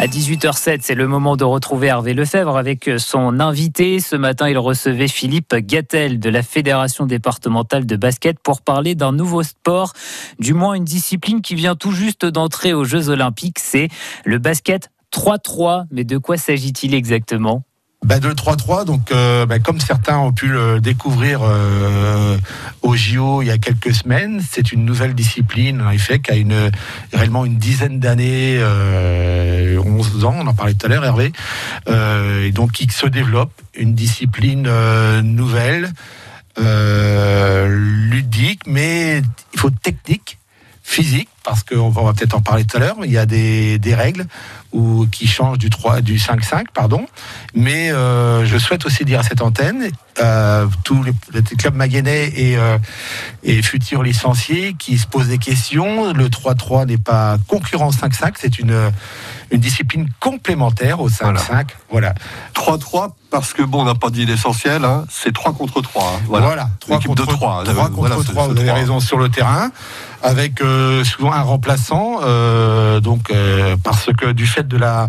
À 18h07, c'est le moment de retrouver Hervé Lefebvre avec son invité. Ce matin, il recevait Philippe Gattel de la Fédération départementale de basket pour parler d'un nouveau sport, du moins une discipline qui vient tout juste d'entrer aux Jeux Olympiques. C'est le basket 3-3. Mais de quoi s'agit-il exactement? Bah de 3-3, donc euh, bah, comme certains ont pu le découvrir euh, au JO il y a quelques semaines, c'est une nouvelle discipline en effet qui a une, réellement une dizaine d'années, euh, 11 ans, on en parlait tout à l'heure Hervé, euh, et donc qui se développe, une discipline nouvelle, ludique, mais il faut technique, physique, parce qu'on va peut-être en parler tout à l'heure, il y a des, des règles ou qui change du 3 du 5-5 pardon. Mais euh, je souhaite aussi dire à cette antenne euh, tous les, les, clubs maguenais et, euh, et futurs licenciés qui se posent des questions. Le 3-3 n'est pas concurrent 5-5 c'est une une discipline complémentaire au 5-5 voilà. 3-3 parce que bon on n'a pas dit l'essentiel hein, c'est 3 contre 3 hein, voilà, voilà 3 contre 3 3 contre voilà, 3 vous avez 3. raison sur le terrain avec euh, souvent un remplaçant euh, donc euh, parce que du fait de la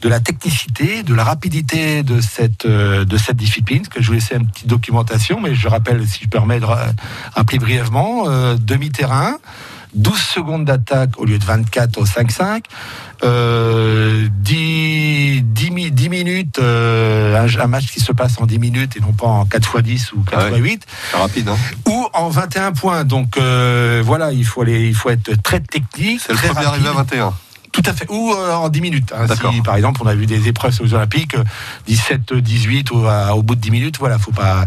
de la technicité, de la rapidité de cette de cette discipline, que je vous laissais une petite documentation, mais je rappelle si je permets de rappeler brièvement demi-terrain. 12 secondes d'attaque au lieu de 24 au 5-5, euh, 10, 10, 10 minutes, euh, un, un, match qui se passe en 10 minutes et non pas en 4 x 10 ou 4 x ouais. 8. C'est rapide, hein Ou en 21 points. Donc euh, voilà, il faut, aller, il faut être très technique. C'est le premier arrivé à 21. Tout à fait. Ou euh, en 10 minutes. Hein, si, par exemple, on a vu des épreuves aux Olympiques, 17, 18 au, à, au bout de 10 minutes, voilà, faut pas.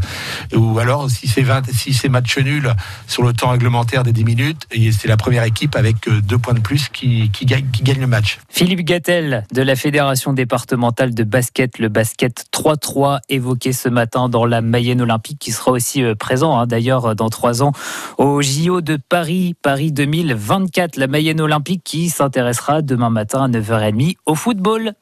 Ou alors, si c'est 20, si c'est match nul sur le temps réglementaire des 10 minutes, c'est la première équipe avec deux points de plus qui, qui, gagne, qui gagne le match. Philippe Gattel de la Fédération départementale de basket, le basket 3-3, évoqué ce matin dans la Mayenne Olympique, qui sera aussi présent hein, d'ailleurs dans trois ans au JO de Paris, Paris 2024, la Mayenne Olympique qui s'intéressera demain matin à 9h30 au football.